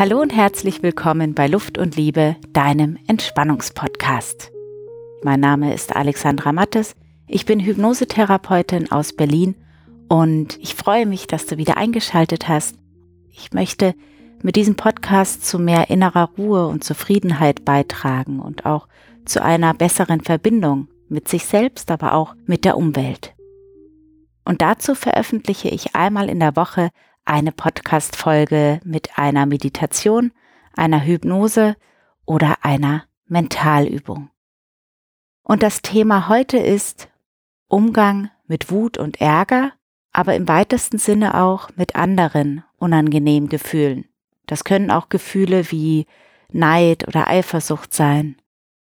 Hallo und herzlich willkommen bei Luft und Liebe, deinem Entspannungspodcast. Mein Name ist Alexandra Mattes, ich bin Hypnosetherapeutin aus Berlin und ich freue mich, dass du wieder eingeschaltet hast. Ich möchte mit diesem Podcast zu mehr innerer Ruhe und Zufriedenheit beitragen und auch zu einer besseren Verbindung mit sich selbst, aber auch mit der Umwelt. Und dazu veröffentliche ich einmal in der Woche eine Podcast-Folge mit einer Meditation, einer Hypnose oder einer Mentalübung. Und das Thema heute ist Umgang mit Wut und Ärger, aber im weitesten Sinne auch mit anderen unangenehmen Gefühlen. Das können auch Gefühle wie Neid oder Eifersucht sein.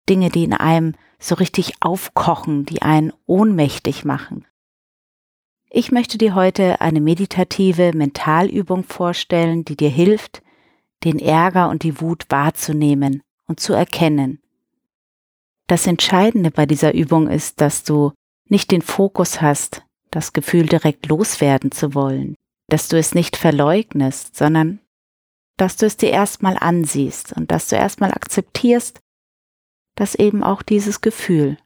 Dinge, die in einem so richtig aufkochen, die einen ohnmächtig machen. Ich möchte dir heute eine meditative Mentalübung vorstellen, die dir hilft, den Ärger und die Wut wahrzunehmen und zu erkennen. Das Entscheidende bei dieser Übung ist, dass du nicht den Fokus hast, das Gefühl direkt loswerden zu wollen, dass du es nicht verleugnest, sondern dass du es dir erstmal ansiehst und dass du erstmal akzeptierst, dass eben auch dieses Gefühl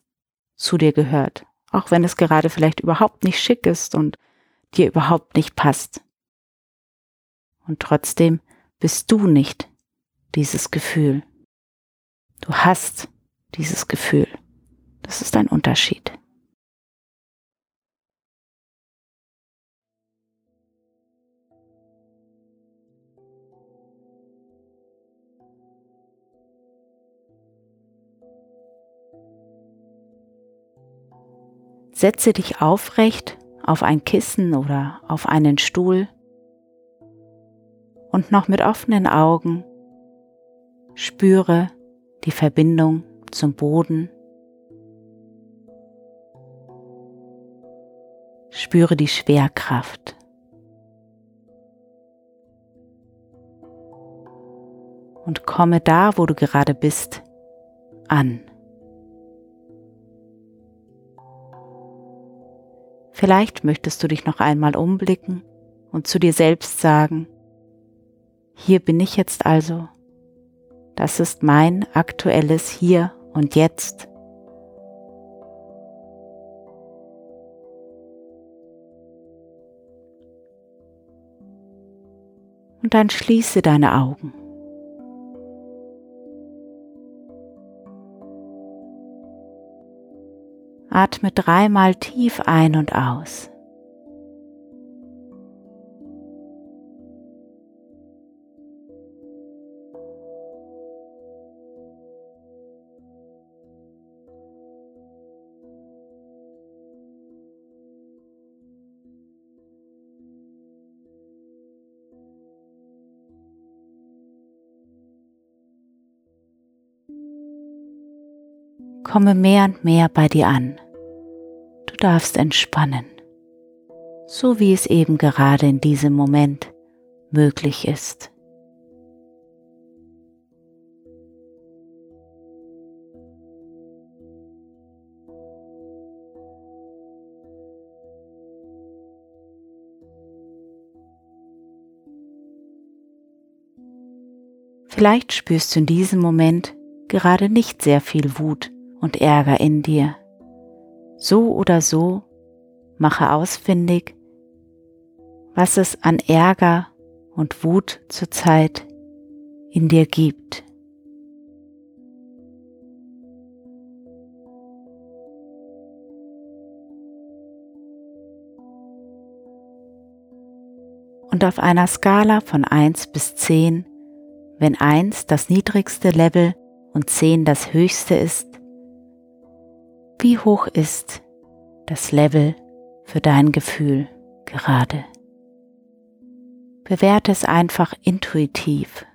zu dir gehört auch wenn es gerade vielleicht überhaupt nicht schick ist und dir überhaupt nicht passt. Und trotzdem bist du nicht dieses Gefühl. Du hast dieses Gefühl. Das ist ein Unterschied. Setze dich aufrecht auf ein Kissen oder auf einen Stuhl und noch mit offenen Augen spüre die Verbindung zum Boden. Spüre die Schwerkraft. Und komme da, wo du gerade bist, an. Vielleicht möchtest du dich noch einmal umblicken und zu dir selbst sagen, hier bin ich jetzt also. Das ist mein aktuelles Hier und Jetzt. Und dann schließe deine Augen. Atme dreimal tief ein und aus. Komme mehr und mehr bei dir an darfst entspannen, so wie es eben gerade in diesem Moment möglich ist. Vielleicht spürst du in diesem Moment gerade nicht sehr viel Wut und Ärger in dir. So oder so mache ausfindig, was es an Ärger und Wut zurzeit in dir gibt. Und auf einer Skala von 1 bis 10, wenn 1 das niedrigste Level und 10 das höchste ist, wie hoch ist das Level für dein Gefühl gerade? Bewerte es einfach intuitiv.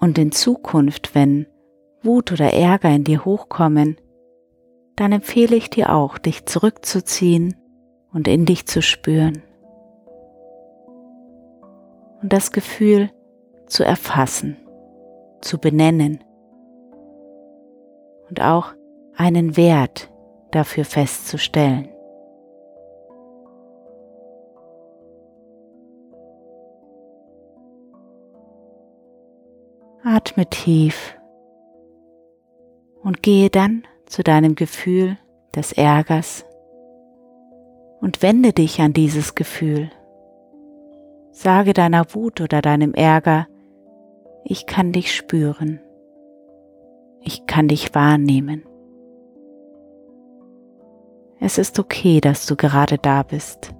Und in Zukunft, wenn Wut oder Ärger in dir hochkommen, dann empfehle ich dir auch, dich zurückzuziehen und in dich zu spüren. Und das Gefühl zu erfassen, zu benennen. Und auch einen Wert dafür festzustellen. Atme tief und gehe dann zu deinem Gefühl des Ärgers und wende dich an dieses Gefühl. Sage deiner Wut oder deinem Ärger, ich kann dich spüren, ich kann dich wahrnehmen. Es ist okay, dass du gerade da bist.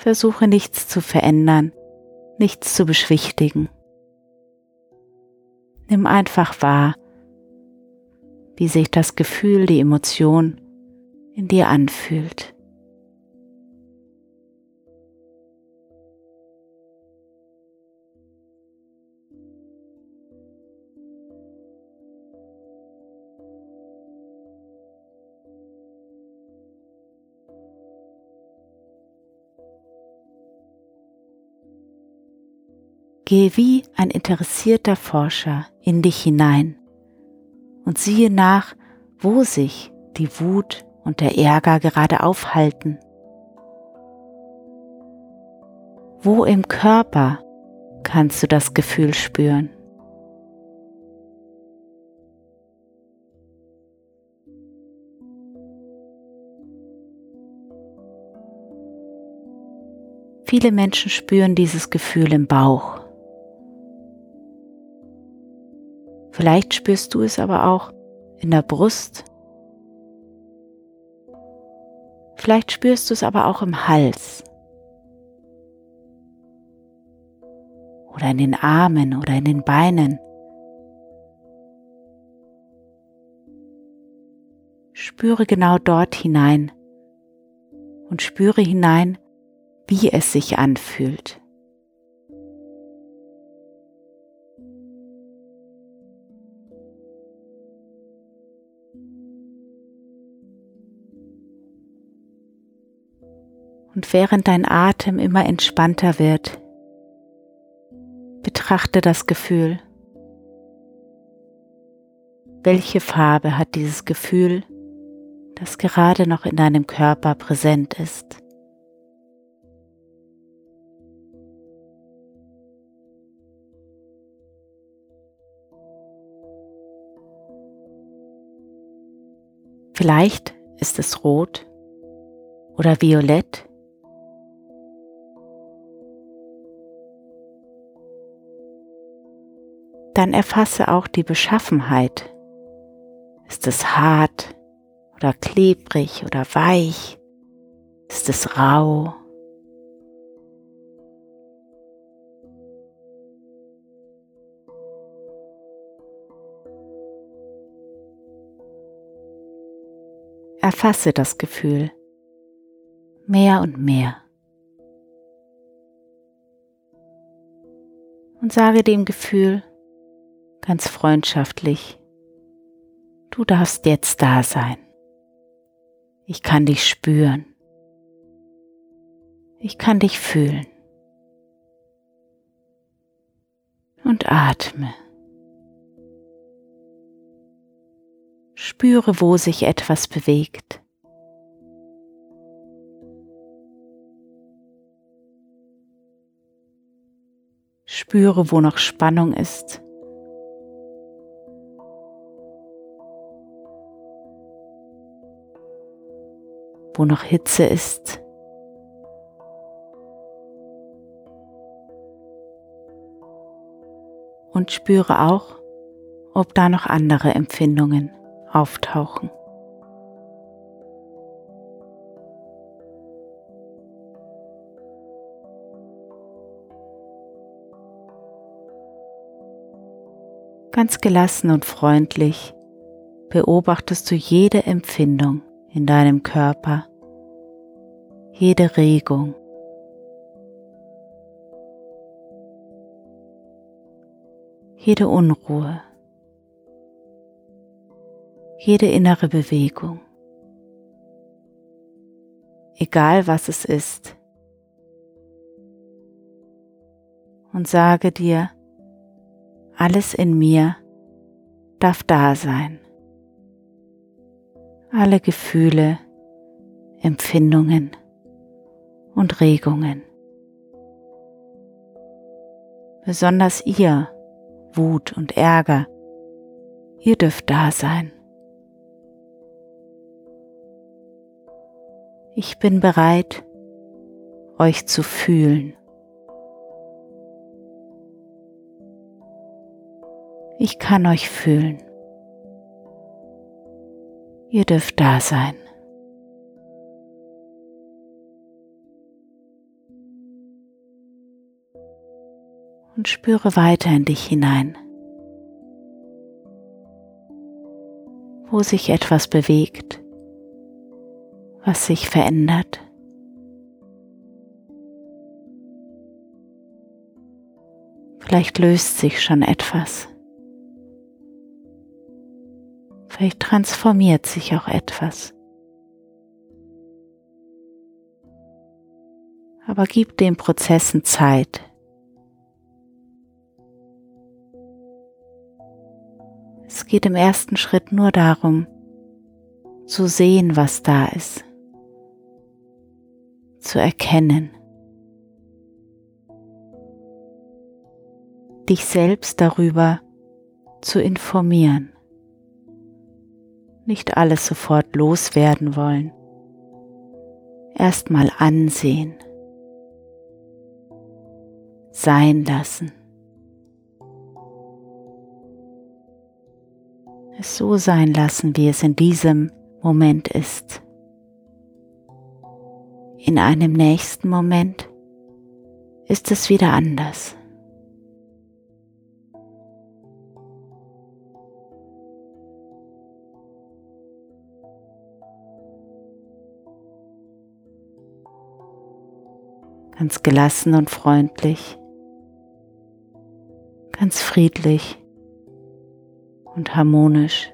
Versuche nichts zu verändern, nichts zu beschwichtigen. Nimm einfach wahr, wie sich das Gefühl, die Emotion in dir anfühlt. Gehe wie ein interessierter Forscher in dich hinein und siehe nach, wo sich die Wut und der Ärger gerade aufhalten. Wo im Körper kannst du das Gefühl spüren? Viele Menschen spüren dieses Gefühl im Bauch. Vielleicht spürst du es aber auch in der Brust. Vielleicht spürst du es aber auch im Hals. Oder in den Armen oder in den Beinen. Spüre genau dort hinein und spüre hinein, wie es sich anfühlt. Und während dein Atem immer entspannter wird, betrachte das Gefühl. Welche Farbe hat dieses Gefühl, das gerade noch in deinem Körper präsent ist? Vielleicht ist es rot oder violett dann erfasse auch die Beschaffenheit. Ist es hart oder klebrig oder weich? Ist es rau? Erfasse das Gefühl mehr und mehr. Und sage dem Gefühl, ganz freundschaftlich, du darfst jetzt da sein. Ich kann dich spüren. Ich kann dich fühlen. Und atme. Spüre, wo sich etwas bewegt. Spüre, wo noch Spannung ist. Wo noch Hitze ist. Und spüre auch, ob da noch andere Empfindungen auftauchen. Ganz gelassen und freundlich beobachtest du jede Empfindung in deinem Körper jede Regung. Jede Unruhe, jede innere Bewegung, egal was es ist, und sage dir, alles in mir darf da sein. Alle Gefühle, Empfindungen und Regungen. Besonders ihr, Wut und Ärger, ihr dürft da sein. Ich bin bereit, euch zu fühlen. Ich kann euch fühlen. Ihr dürft da sein. Und spüre weiter in dich hinein, wo sich etwas bewegt was sich verändert. Vielleicht löst sich schon etwas. Vielleicht transformiert sich auch etwas. Aber gib den Prozessen Zeit. Geht im ersten Schritt nur darum, zu sehen, was da ist zu erkennen. Dich selbst darüber zu informieren. Nicht alles sofort loswerden wollen. Erstmal ansehen. Sein lassen. Es so sein lassen, wie es in diesem Moment ist. In einem nächsten Moment ist es wieder anders. Ganz gelassen und freundlich, ganz friedlich und harmonisch.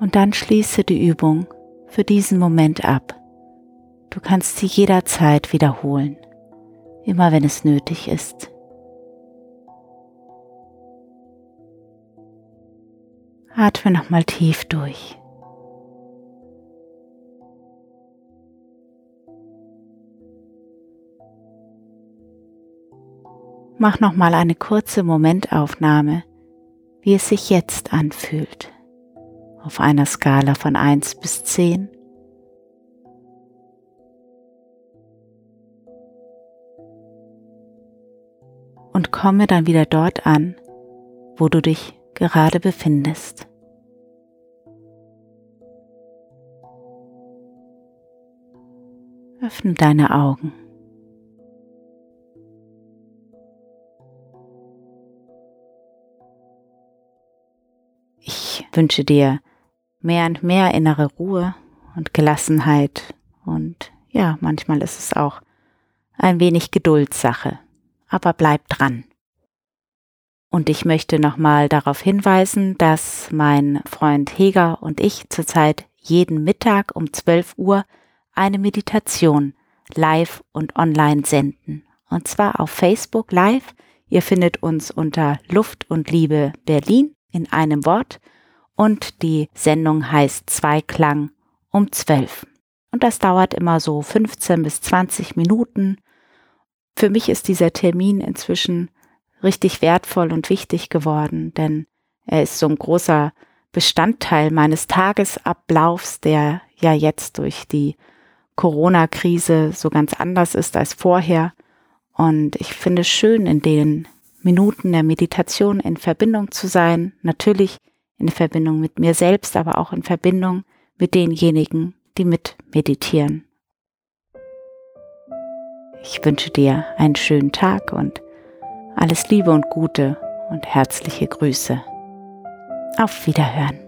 Und dann schließe die Übung für diesen Moment ab. Du kannst sie jederzeit wiederholen, immer wenn es nötig ist. Atme nochmal tief durch. Mach nochmal eine kurze Momentaufnahme, wie es sich jetzt anfühlt auf einer Skala von 1 bis 10. Und komme dann wieder dort an, wo du dich gerade befindest. Öffne deine Augen. Ich wünsche dir mehr und mehr innere Ruhe und Gelassenheit. Und ja, manchmal ist es auch ein wenig Geduldssache. Aber bleib dran. Und ich möchte nochmal darauf hinweisen, dass mein Freund Heger und ich zurzeit jeden Mittag um 12 Uhr eine Meditation live und online senden. Und zwar auf Facebook live. Ihr findet uns unter Luft und Liebe Berlin in einem Wort und die Sendung heißt Zweiklang um 12. Und das dauert immer so 15 bis 20 Minuten. Für mich ist dieser Termin inzwischen richtig wertvoll und wichtig geworden, denn er ist so ein großer Bestandteil meines Tagesablaufs, der ja jetzt durch die Corona-Krise so ganz anders ist als vorher. Und ich finde es schön, in den Minuten der Meditation in Verbindung zu sein. Natürlich in Verbindung mit mir selbst, aber auch in Verbindung mit denjenigen, die mit meditieren. Ich wünsche dir einen schönen Tag und alles Liebe und Gute und herzliche Grüße. Auf Wiederhören.